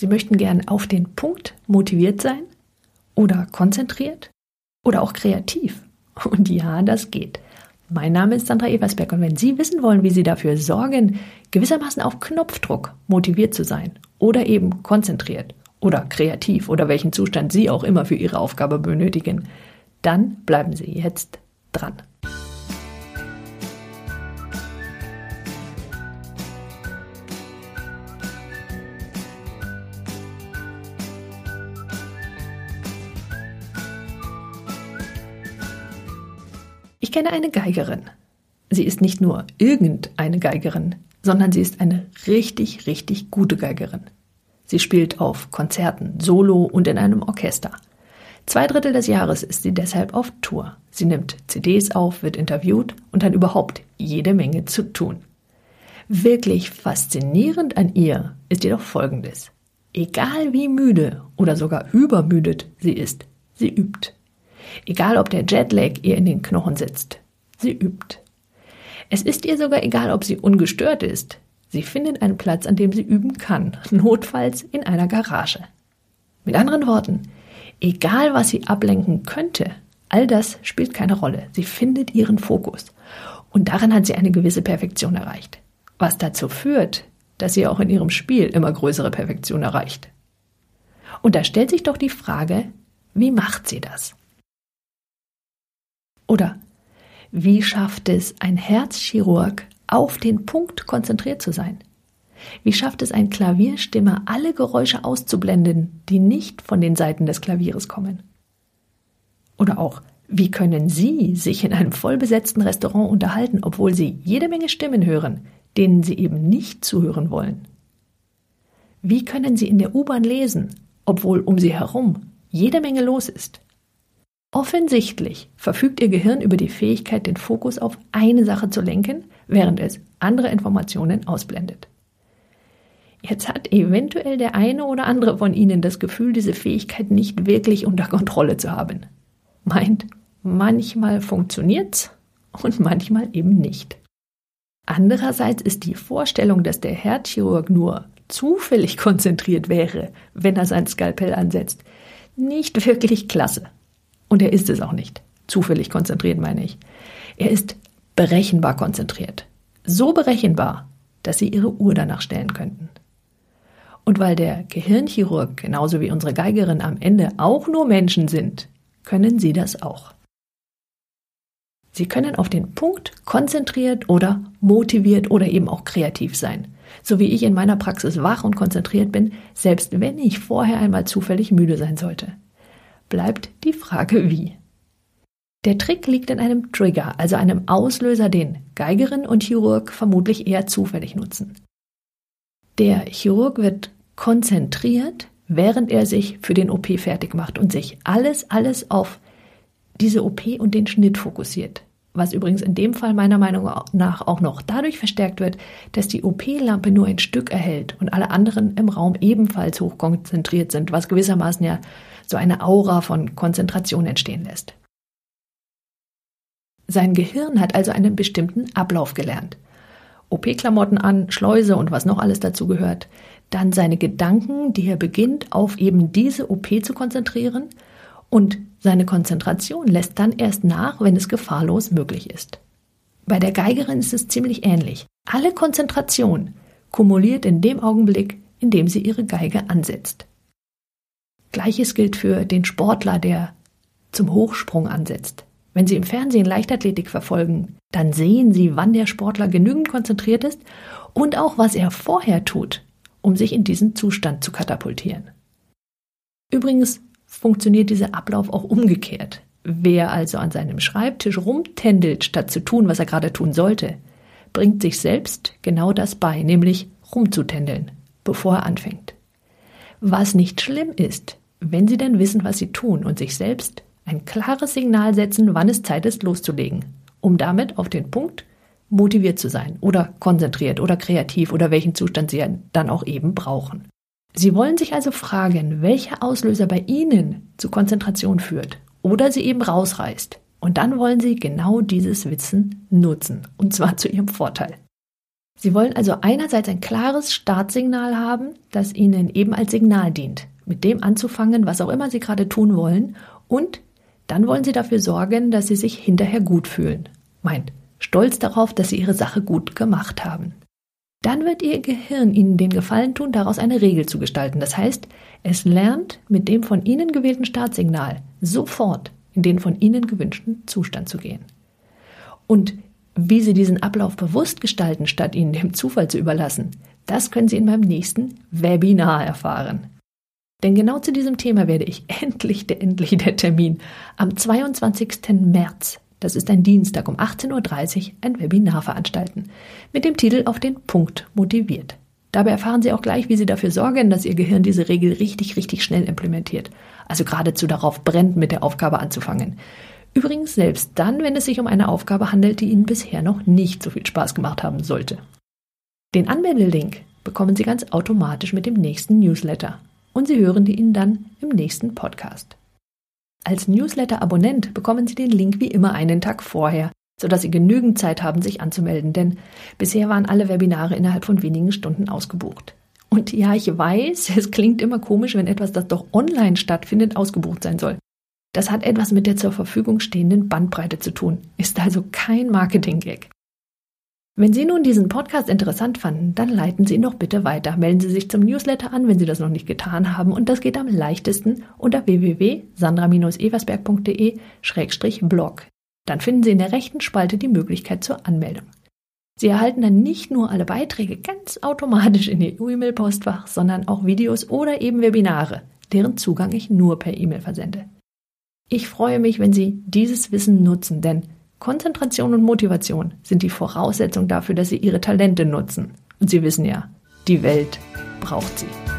Sie möchten gern auf den Punkt motiviert sein oder konzentriert oder auch kreativ. Und ja, das geht. Mein Name ist Sandra Eversberg und wenn Sie wissen wollen, wie Sie dafür sorgen, gewissermaßen auf Knopfdruck motiviert zu sein oder eben konzentriert oder kreativ oder welchen Zustand Sie auch immer für Ihre Aufgabe benötigen, dann bleiben Sie jetzt dran. Kenne eine Geigerin. Sie ist nicht nur irgendeine Geigerin, sondern sie ist eine richtig, richtig gute Geigerin. Sie spielt auf Konzerten, solo und in einem Orchester. Zwei Drittel des Jahres ist sie deshalb auf Tour. Sie nimmt CDs auf, wird interviewt und hat überhaupt jede Menge zu tun. Wirklich faszinierend an ihr ist jedoch Folgendes. Egal wie müde oder sogar übermüdet sie ist, sie übt. Egal ob der Jetlag ihr in den Knochen sitzt, sie übt. Es ist ihr sogar egal, ob sie ungestört ist. Sie findet einen Platz, an dem sie üben kann, notfalls in einer Garage. Mit anderen Worten, egal was sie ablenken könnte, all das spielt keine Rolle. Sie findet ihren Fokus. Und darin hat sie eine gewisse Perfektion erreicht. Was dazu führt, dass sie auch in ihrem Spiel immer größere Perfektion erreicht. Und da stellt sich doch die Frage, wie macht sie das? Oder wie schafft es ein Herzchirurg, auf den Punkt konzentriert zu sein? Wie schafft es ein Klavierstimmer, alle Geräusche auszublenden, die nicht von den Seiten des Klavieres kommen? Oder auch, wie können Sie sich in einem vollbesetzten Restaurant unterhalten, obwohl Sie jede Menge Stimmen hören, denen Sie eben nicht zuhören wollen? Wie können Sie in der U-Bahn lesen, obwohl um Sie herum jede Menge los ist? Offensichtlich verfügt Ihr Gehirn über die Fähigkeit, den Fokus auf eine Sache zu lenken, während es andere Informationen ausblendet. Jetzt hat eventuell der eine oder andere von Ihnen das Gefühl, diese Fähigkeit nicht wirklich unter Kontrolle zu haben. Meint, manchmal funktioniert's und manchmal eben nicht. Andererseits ist die Vorstellung, dass der Herzchirurg nur zufällig konzentriert wäre, wenn er sein Skalpell ansetzt, nicht wirklich klasse. Und er ist es auch nicht. Zufällig konzentriert meine ich. Er ist berechenbar konzentriert. So berechenbar, dass Sie Ihre Uhr danach stellen könnten. Und weil der Gehirnchirurg genauso wie unsere Geigerin am Ende auch nur Menschen sind, können Sie das auch. Sie können auf den Punkt konzentriert oder motiviert oder eben auch kreativ sein. So wie ich in meiner Praxis wach und konzentriert bin, selbst wenn ich vorher einmal zufällig müde sein sollte bleibt die Frage wie. Der Trick liegt in einem Trigger, also einem Auslöser, den Geigerin und Chirurg vermutlich eher zufällig nutzen. Der Chirurg wird konzentriert, während er sich für den OP fertig macht und sich alles, alles auf diese OP und den Schnitt fokussiert. Was übrigens in dem Fall meiner Meinung nach auch noch dadurch verstärkt wird, dass die OP-Lampe nur ein Stück erhält und alle anderen im Raum ebenfalls hochkonzentriert sind, was gewissermaßen ja so eine Aura von Konzentration entstehen lässt. Sein Gehirn hat also einen bestimmten Ablauf gelernt. OP-Klamotten an, Schleuse und was noch alles dazu gehört. Dann seine Gedanken, die er beginnt, auf eben diese OP zu konzentrieren. Und seine Konzentration lässt dann erst nach, wenn es gefahrlos möglich ist. Bei der Geigerin ist es ziemlich ähnlich. Alle Konzentration kumuliert in dem Augenblick, in dem sie ihre Geige ansetzt. Gleiches gilt für den Sportler, der zum Hochsprung ansetzt. Wenn Sie im Fernsehen Leichtathletik verfolgen, dann sehen Sie, wann der Sportler genügend konzentriert ist und auch, was er vorher tut, um sich in diesen Zustand zu katapultieren. Übrigens funktioniert dieser Ablauf auch umgekehrt. Wer also an seinem Schreibtisch rumtändelt, statt zu tun, was er gerade tun sollte, bringt sich selbst genau das bei, nämlich rumzutändeln, bevor er anfängt. Was nicht schlimm ist, wenn Sie denn wissen, was Sie tun und sich selbst ein klares Signal setzen, wann es Zeit ist, loszulegen, um damit auf den Punkt motiviert zu sein oder konzentriert oder kreativ oder welchen Zustand Sie dann auch eben brauchen. Sie wollen sich also fragen, welcher Auslöser bei Ihnen zu Konzentration führt oder Sie eben rausreißt. Und dann wollen Sie genau dieses Wissen nutzen, und zwar zu Ihrem Vorteil. Sie wollen also einerseits ein klares Startsignal haben, das Ihnen eben als Signal dient, mit dem anzufangen, was auch immer Sie gerade tun wollen, und dann wollen Sie dafür sorgen, dass Sie sich hinterher gut fühlen. Meint, stolz darauf, dass Sie Ihre Sache gut gemacht haben. Dann wird Ihr Gehirn Ihnen den Gefallen tun, daraus eine Regel zu gestalten. Das heißt, es lernt mit dem von Ihnen gewählten Startsignal sofort in den von Ihnen gewünschten Zustand zu gehen. Und wie Sie diesen Ablauf bewusst gestalten, statt ihn dem Zufall zu überlassen, das können Sie in meinem nächsten Webinar erfahren. Denn genau zu diesem Thema werde ich endlich, der, endlich der Termin am 22. März, das ist ein Dienstag um 18.30 Uhr, ein Webinar veranstalten mit dem Titel Auf den Punkt motiviert. Dabei erfahren Sie auch gleich, wie Sie dafür sorgen, dass Ihr Gehirn diese Regel richtig, richtig schnell implementiert. Also geradezu darauf brennt, mit der Aufgabe anzufangen. Übrigens selbst dann, wenn es sich um eine Aufgabe handelt, die Ihnen bisher noch nicht so viel Spaß gemacht haben sollte. Den Anmeldelink bekommen Sie ganz automatisch mit dem nächsten Newsletter und Sie hören ihn dann im nächsten Podcast. Als Newsletter-Abonnent bekommen Sie den Link wie immer einen Tag vorher, sodass Sie genügend Zeit haben, sich anzumelden, denn bisher waren alle Webinare innerhalb von wenigen Stunden ausgebucht. Und ja, ich weiß, es klingt immer komisch, wenn etwas, das doch online stattfindet, ausgebucht sein soll. Das hat etwas mit der zur Verfügung stehenden Bandbreite zu tun, ist also kein Marketing-Gag. Wenn Sie nun diesen Podcast interessant fanden, dann leiten Sie ihn doch bitte weiter. Melden Sie sich zum Newsletter an, wenn Sie das noch nicht getan haben. Und das geht am leichtesten unter www.sandra-evers.de-blog. Dann finden Sie in der rechten Spalte die Möglichkeit zur Anmeldung. Sie erhalten dann nicht nur alle Beiträge ganz automatisch in Ihr E-Mail-Postfach, sondern auch Videos oder eben Webinare, deren Zugang ich nur per E-Mail versende. Ich freue mich, wenn Sie dieses Wissen nutzen, denn Konzentration und Motivation sind die Voraussetzung dafür, dass Sie Ihre Talente nutzen. Und Sie wissen ja, die Welt braucht sie.